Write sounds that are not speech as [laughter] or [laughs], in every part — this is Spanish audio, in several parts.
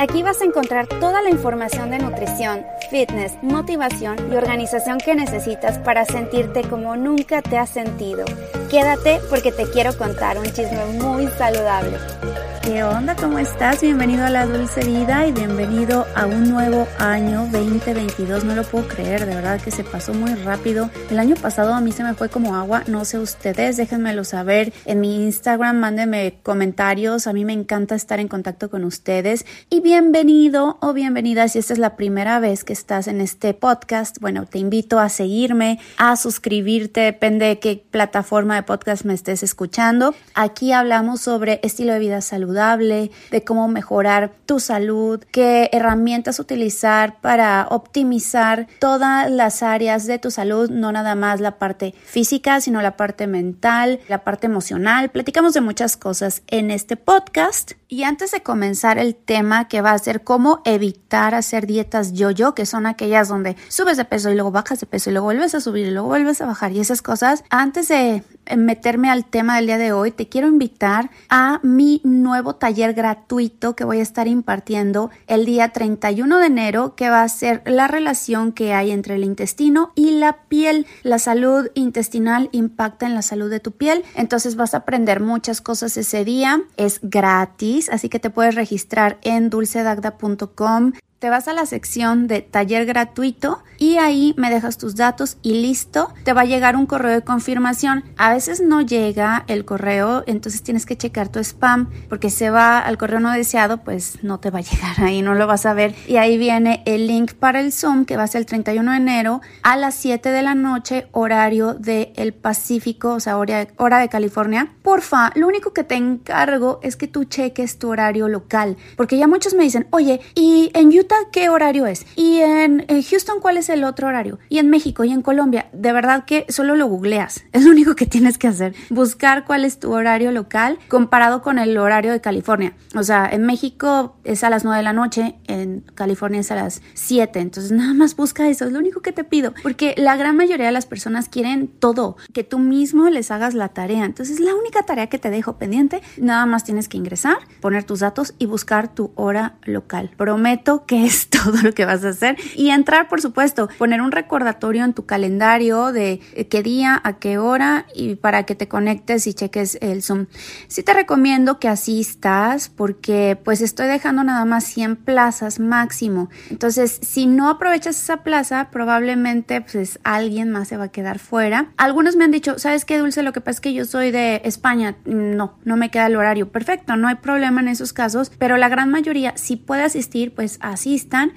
Aquí vas a encontrar toda la información de nutrición, fitness, motivación y organización que necesitas para sentirte como nunca te has sentido. Quédate porque te quiero contar un chisme muy saludable. ¿Qué onda? ¿Cómo estás? Bienvenido a la Dulce Vida y bienvenido a un nuevo año 2022. No lo puedo creer, de verdad que se pasó muy rápido. El año pasado a mí se me fue como agua, no sé ustedes, déjenmelo saber en mi Instagram, mándenme comentarios, a mí me encanta estar en contacto con ustedes. Y bienvenido o bienvenida si esta es la primera vez que estás en este podcast. Bueno, te invito a seguirme, a suscribirte, depende de qué plataforma de podcast me estés escuchando. Aquí hablamos sobre estilo de vida saludable de cómo mejorar tu salud, qué herramientas utilizar para optimizar todas las áreas de tu salud, no nada más la parte física, sino la parte mental, la parte emocional. Platicamos de muchas cosas en este podcast. Y antes de comenzar el tema que va a ser cómo evitar hacer dietas yo-yo, que son aquellas donde subes de peso y luego bajas de peso y luego vuelves a subir y luego vuelves a bajar y esas cosas, antes de meterme al tema del día de hoy, te quiero invitar a mi nuevo taller gratuito que voy a estar impartiendo el día 31 de enero, que va a ser la relación que hay entre el intestino y la piel. La salud intestinal impacta en la salud de tu piel, entonces vas a aprender muchas cosas ese día. Es gratis así que te puedes registrar en dulcedagda.com te vas a la sección de taller gratuito y ahí me dejas tus datos y listo, te va a llegar un correo de confirmación. A veces no llega el correo, entonces tienes que checar tu spam porque se va al correo no deseado, pues no te va a [laughs] llegar ahí, no lo vas a ver. Y ahí viene el link para el Zoom que va a ser el 31 de enero a las 7 de la noche, horario del Pacífico, o sea, hora, hora de California. Porfa, lo único que te encargo es que tú cheques tu horario local, porque ya muchos me dicen, oye, y en YouTube qué horario es. Y en, Houston, ¿cuál es el otro horario? Y en México y en Colombia, de verdad que solo lo googleas. [laughs] Es lo único que tienes que hacer. Buscar cuál es tu horario local comparado con el horario de California. O sea, en México es a las 9 de la noche, en California es a las 7. Entonces, nada más busca eso. Es lo único que te pido. Porque la gran mayoría de las personas quieren todo. Que tú mismo les hagas la tarea. Entonces, la única tarea que te dejo pendiente, nada más tienes que ingresar, poner tus datos y buscar tu hora local. Prometo que es [laughs] todo lo que vas a hacer. Y entrar, por supuesto, poner un recordatorio en tu calendario de qué día, a qué hora y para que te conectes y cheques el Zoom. Sí te recomiendo que asistas porque pues estoy dejando nada más 100 plazas máximo. Entonces, si no aprovechas esa plaza, probablemente pues alguien más se va a quedar fuera. Algunos me han dicho, ¿sabes qué, Dulce? Lo que pasa es que yo soy de España. No, no me queda el horario. Perfecto, no hay problema en esos casos, pero la gran mayoría, si puede asistir, pues así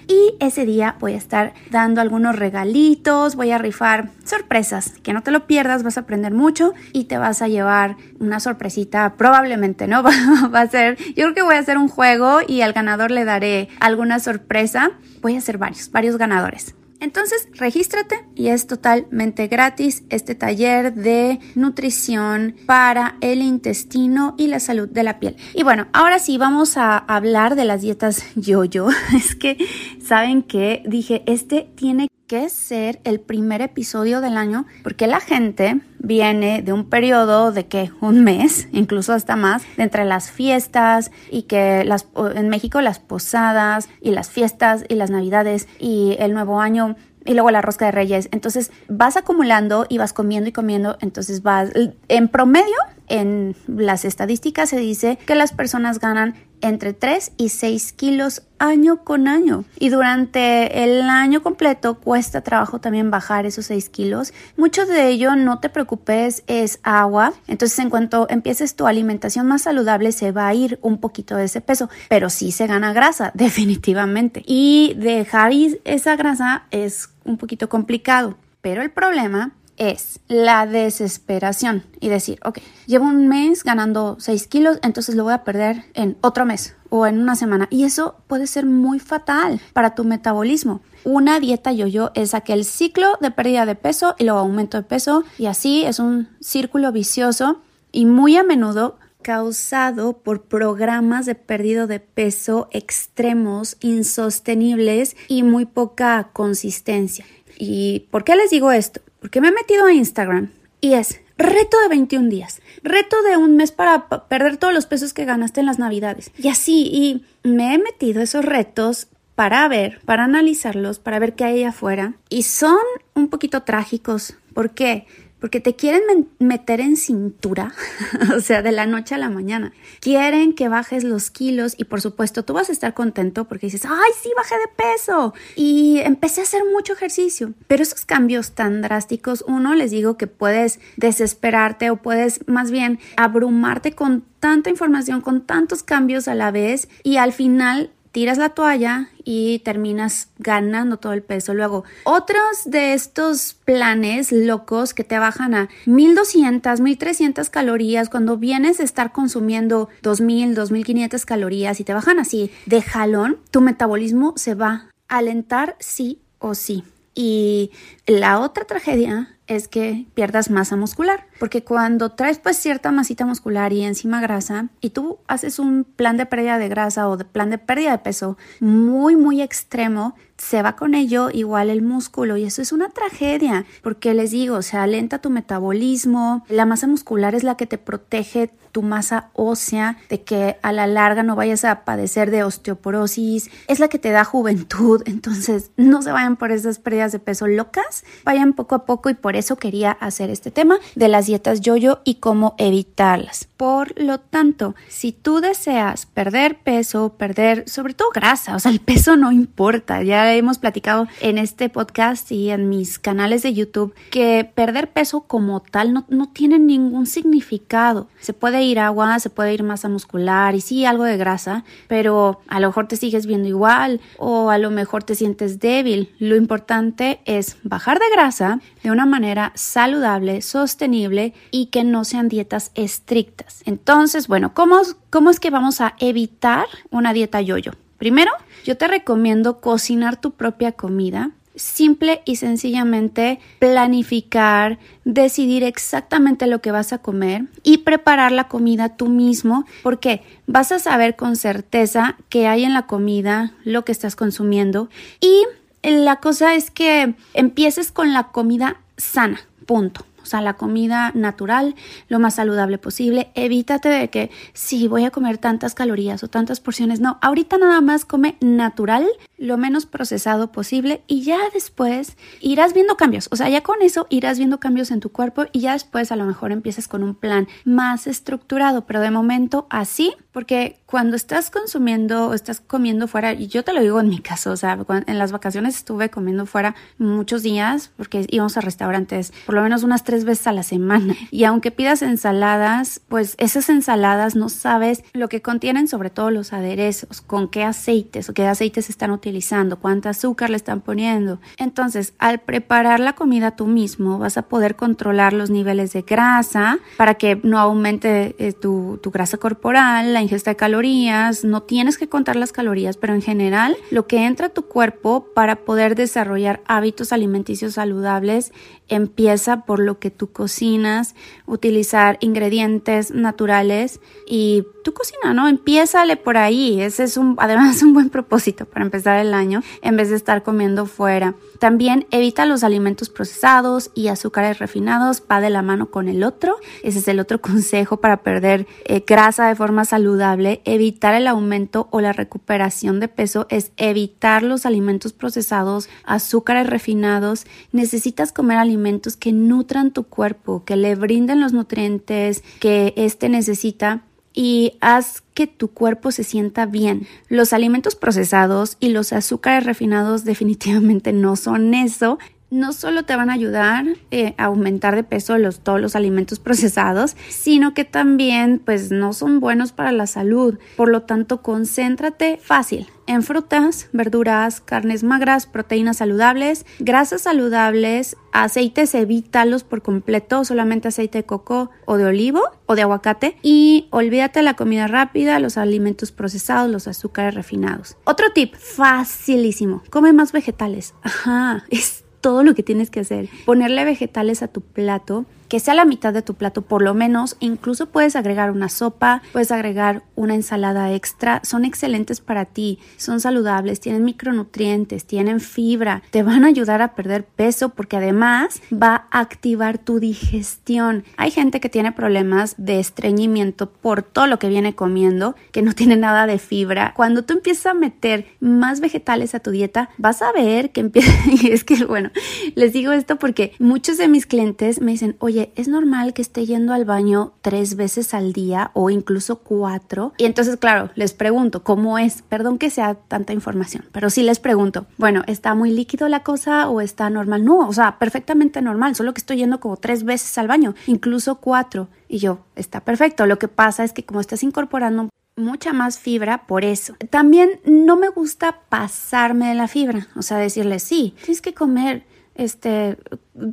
y ese día voy a estar dando algunos regalitos, voy a rifar sorpresas, que no te lo pierdas, vas a aprender mucho y te vas a llevar una sorpresita, probablemente, ¿no? [laughs] Va a ser, yo creo que voy a hacer un juego y al ganador le daré alguna sorpresa, voy a hacer varios, varios ganadores. Entonces, regístrate y es totalmente gratis este taller de nutrición para el intestino y la salud de la piel. Y bueno, ahora sí vamos a hablar de las dietas yo-yo. [laughs] Es que, ¿saben qué? Dije, este tiene que ser el primer episodio del año porque la gente viene de un periodo de que un mes, [laughs] incluso hasta más, entre las fiestas y que las, en México las posadas y las fiestas y las navidades y el nuevo año y luego la rosca de reyes. Entonces vas acumulando y vas comiendo y comiendo. Entonces vas, en promedio, en las estadísticas se dice que las personas ganan entre 3 y 6 kilos año con año. Y durante el año completo cuesta trabajo también bajar esos 6 kilos. Mucho de ello, no te preocupes, es agua. Entonces, en cuanto empieces tu alimentación más saludable, se va a ir un poquito de ese peso. Pero sí se gana grasa, [laughs] definitivamente. Y dejar esa grasa es un poquito complicado. Pero el problema es la desesperación y decir, ok, llevo un mes ganando 6 kilos, entonces lo voy a perder en otro mes o en una semana. Y eso puede ser muy fatal para tu metabolismo. Una dieta yo-yo es aquel ciclo de pérdida de peso y luego aumento de peso y así es un círculo vicioso y muy a menudo causado por programas de pérdida de peso extremos, insostenibles y muy poca consistencia. ¿Y por qué les digo esto? Porque me he metido a Instagram y es reto de 21 días, reto de un mes para perder todos los pesos que ganaste en las navidades. Y así, y me he metido esos retos para ver, para analizarlos, para ver qué hay afuera. Y son un poquito trágicos. ¿Por qué? Porque te quieren meter en cintura, [laughs] o sea, de la noche a la mañana. Quieren que bajes los kilos y por supuesto tú vas a estar contento porque dices, ay, sí, bajé de peso y empecé a hacer mucho ejercicio. Pero esos cambios tan drásticos, uno les digo que puedes desesperarte o puedes más bien abrumarte con tanta información, con tantos cambios a la vez y al final tiras la toalla y terminas ganando todo el peso. Luego, otros de estos planes locos que te bajan a 1200, 1300 calorías cuando vienes a estar consumiendo 2000, 2500 calorías y te bajan así de jalón, tu metabolismo se va a alentar sí o sí. Y la otra tragedia es que pierdas masa muscular, porque cuando traes pues cierta masita muscular y encima grasa y tú haces un plan de pérdida de grasa o de plan de pérdida de peso muy muy extremo, se va con ello igual el músculo y eso es una tragedia, porque les digo, se alenta tu metabolismo, la masa muscular es la que te protege tu masa ósea, de que a la larga no vayas a padecer de osteoporosis, es la que te da juventud, [laughs] entonces no se vayan por esas pérdidas de peso locas, vayan poco a poco y por eso quería hacer este tema de las dietas yo-yo y cómo evitarlas. Por lo tanto, si tú deseas perder peso, perder sobre todo grasa, o sea, el peso no importa, ya hemos platicado en este podcast y en mis canales de YouTube que perder peso como tal no, no tiene ningún significado. Se puede ir agua, se puede ir masa muscular y sí algo de grasa, pero a lo mejor te sigues viendo igual o a lo mejor te sientes débil. Lo importante es bajar de grasa de una manera saludable, sostenible y que no sean dietas estrictas. Entonces, bueno, ¿cómo, cómo es que vamos a evitar una dieta yo-yo? Primero, yo te recomiendo cocinar tu propia comida simple y sencillamente planificar, decidir exactamente lo que vas a comer y preparar la comida tú mismo porque vas a saber con certeza qué hay en la comida, lo que estás consumiendo y la cosa es que empieces con la comida sana, punto. O sea, la comida natural, lo más saludable posible. Evítate de que si voy a comer tantas calorías o tantas porciones. No, ahorita nada más come natural, lo menos procesado posible y ya después irás viendo cambios. O sea, ya con eso irás viendo cambios en tu cuerpo y ya después a lo mejor empiezas con un plan más estructurado, pero de momento así, porque cuando estás consumiendo o estás comiendo fuera, yo te lo digo en mi caso, o sea, en las vacaciones estuve comiendo fuera muchos días porque íbamos a restaurantes por lo menos unas tres veces a la semana. Y aunque pidas ensaladas, pues esas ensaladas no sabes lo que contienen, sobre todo los aderezos, con qué aceites o qué aceites están utilizando cuánta azúcar le están poniendo. Entonces, al preparar la comida tú mismo, vas a poder controlar los niveles de grasa para que no aumente eh, tu, tu grasa corporal, la ingesta de calorías. No tienes que contar las calorías, pero en general, lo que entra a tu cuerpo para poder desarrollar hábitos alimenticios saludables empieza por lo que tú cocinas, utilizar ingredientes naturales y tu cocina, ¿no? Empiézale por ahí. Ese es un, además, [laughs] un buen propósito para empezar el año en vez de estar comiendo fuera. También evita los alimentos procesados y azúcares refinados, va de la mano con el otro. Ese es el otro [laughs] consejo para perder eh, grasa de forma saludable. Evitar el aumento o la recuperación de peso es evitar los alimentos procesados, azúcares refinados. Necesitas comer alimentos que nutran tu cuerpo, que le brinden los nutrientes que éste necesita y haz que tu cuerpo se sienta bien. Los alimentos procesados y los azúcares refinados [laughs] definitivamente no son eso. No solo te van a ayudar eh, a aumentar de peso los, todos los alimentos [laughs] procesados, sino que también pues no son buenos para la salud. Por lo tanto, concéntrate fácil en frutas, verduras, carnes magras, proteínas saludables, grasas saludables, aceites evítalos por completo, solamente aceite de coco o de olivo o de aguacate y olvídate de la comida rápida, los alimentos procesados, los azúcares refinados. Otro tip facilísimo, come más vegetales. Ajá, es todo lo que tienes que hacer. Ponerle vegetales a tu plato que sea la mitad de tu plato por lo menos. Incluso puedes agregar una sopa, puedes agregar una ensalada extra. Son excelentes para ti, son saludables, tienen micronutrientes, tienen fibra, te van a ayudar a perder peso porque además va a activar tu digestión. Hay gente que tiene problemas de estreñimiento por todo lo que viene comiendo, que no tiene nada de fibra. Cuando tú empiezas a meter más vegetales a tu dieta, vas a ver que empieza, [laughs] y es que bueno, les digo esto porque muchos de mis clientes me dicen, oye, es normal que esté yendo al baño tres veces al día o incluso cuatro. Y entonces, claro, les pregunto, ¿cómo es? Perdón que sea tanta información, pero sí les pregunto, bueno, ¿está muy líquido la cosa o está normal? No, o sea, perfectamente normal, solo que estoy yendo como tres veces al baño, incluso cuatro. Y yo, está perfecto. Lo que pasa es que como estás incorporando mucha más fibra por eso. También no me gusta pasarme de la fibra, o sea, decirle, sí, tienes que comer este,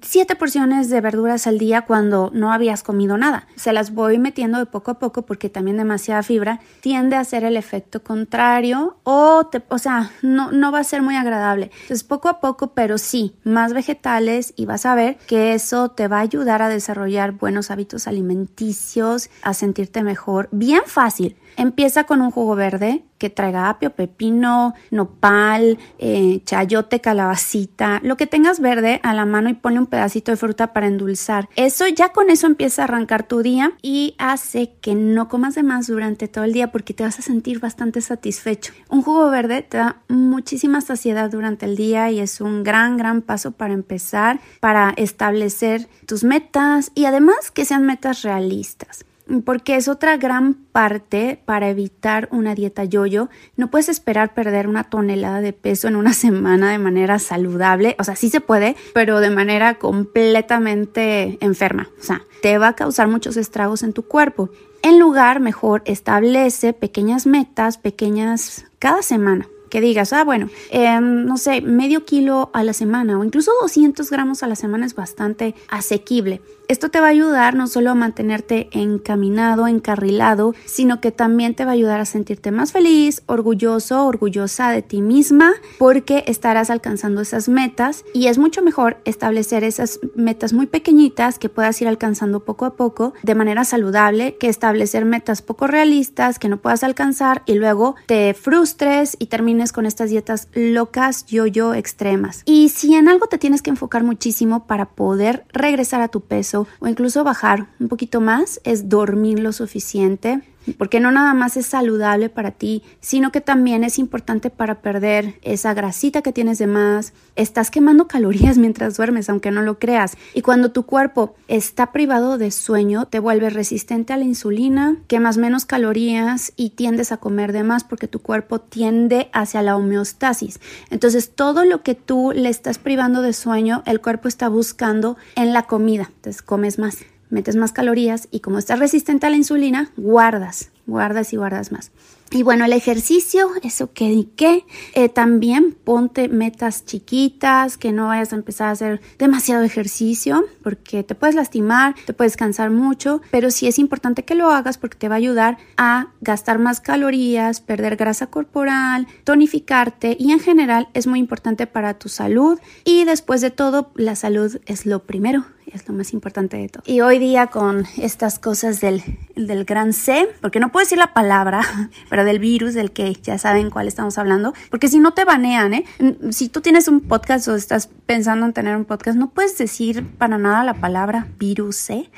siete porciones de verduras al día cuando no habías comido nada. Se las voy metiendo de poco a poco porque también demasiada fibra tiende a hacer el efecto contrario o, te, o sea, no, no va a ser muy agradable. Entonces, poco a poco, pero sí, más vegetales y vas a ver que eso te va a ayudar a desarrollar buenos hábitos alimenticios, a sentirte mejor. Bien fácil. Empieza con un jugo verde que traiga apio, pepino, nopal, eh, chayote, calabacita, lo que tengas verde a la mano y ponle un pedacito de fruta para endulzar. Eso ya con eso empieza a arrancar tu día y hace que no comas de más durante todo el día porque te vas a sentir bastante satisfecho. Un jugo verde te da muchísima saciedad durante el día y es un gran, gran paso para empezar, para establecer tus metas y además que sean metas realistas porque es otra gran parte para evitar una dieta yoyo. No puedes esperar perder una tonelada de peso en una [laughs] semana de manera saludable. O sea, sí se puede, pero de manera completamente enferma. O sea, te va a causar muchos estragos en tu cuerpo. En lugar, mejor establece pequeñas metas, pequeñas cada semana que digas, ah, bueno, em, no sé, medio kilo a la semana o incluso 200 gramos a la semana es bastante asequible. Esto te va a ayudar no solo a mantenerte encaminado, encarrilado, sino que también te va a ayudar a sentirte más feliz, orgulloso, orgullosa de ti misma, porque estarás alcanzando esas metas y es mucho mejor establecer esas metas muy pequeñitas que puedas ir alcanzando poco a poco de manera saludable que establecer metas poco realistas que no puedas alcanzar y luego te frustres y con estas dietas locas, yo-yo extremas. Y si en algo te tienes que enfocar muchísimo para poder regresar a tu peso, o incluso bajar un poquito más es dormir lo suficiente, porque no nada más es saludable para ti, sino que también es importante para perder esa grasita que tienes de más. Estás quemando calorías [laughs] mientras duermes, aunque no lo creas. Y cuando tu cuerpo está privado de sueño, te vuelves resistente a la insulina, quemas menos calorías y tiendes a comer de más porque tu cuerpo tiende hacia la homeostasis. Entonces, todo lo que tú le estás privando de sueño, el cuerpo está buscando en la comida. Entonces, comes más metes más calorías y como estás resistente a la insulina, guardas, guardas y guardas más. Y bueno, el ejercicio, eso que y qué. Eh, también ponte metas chiquitas, que no vayas a empezar a hacer demasiado ejercicio, porque te puedes lastimar, te puedes cansar mucho, pero sí es importante que lo hagas porque te va a ayudar a gastar más calorías, perder grasa corporal, tonificarte y en general es muy importante para tu salud. Y después de todo, la salud es lo primero es lo más importante de todo. Y hoy día con estas cosas del, del gran C, porque no puedo decir la palabra, [laughs] pero del virus, del que ya saben cuál estamos hablando, porque si no te banean, ¿eh? Si tú tienes un podcast o estás pensando en tener un podcast, no puedes decir para nada la palabra virus C,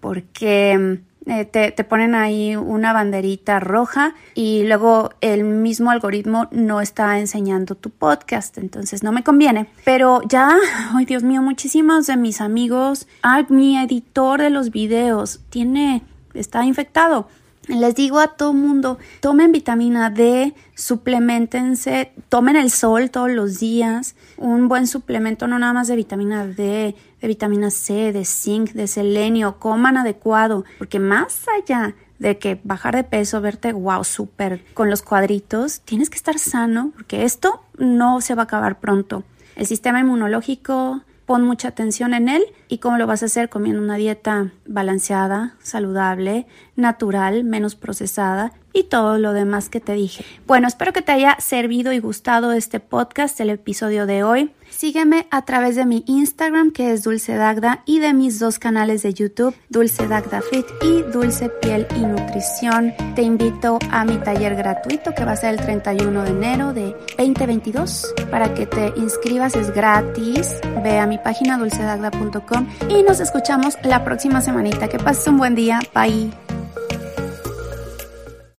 porque eh, te, te, ponen ahí una banderita roja y luego el mismo algoritmo no está enseñando tu podcast, entonces no me conviene. Pero ya, [laughs] ay Dios mío, muchísimos de mis amigos, ah, mi editor de los videos tiene, está infectado. Les digo a todo mundo, tomen vitamina D, suplementense, tomen el sol todos los días, un buen suplemento no nada más de vitamina D, de vitamina C, de zinc, de selenio, coman adecuado, porque más allá de que bajar de peso, verte wow, súper con los cuadritos, tienes que estar sano, porque esto no se va a acabar pronto. El sistema inmunológico pon mucha atención en él y cómo lo vas a hacer comiendo una dieta balanceada, saludable, natural, menos procesada y todo lo demás que te dije. Bueno, espero que te haya servido y gustado este podcast, el episodio de hoy. Sígueme a través de mi Instagram que es Dulce Dagda y de mis dos canales de YouTube, Dulce Dagda Fit y Dulce Piel y Nutrición. Te invito a mi taller gratuito que va a ser el 31 de enero de 2022 para que te inscribas, es gratis. Ve a mi página dulcedagda.com y nos escuchamos la próxima semanita. Que pases un buen día. Bye.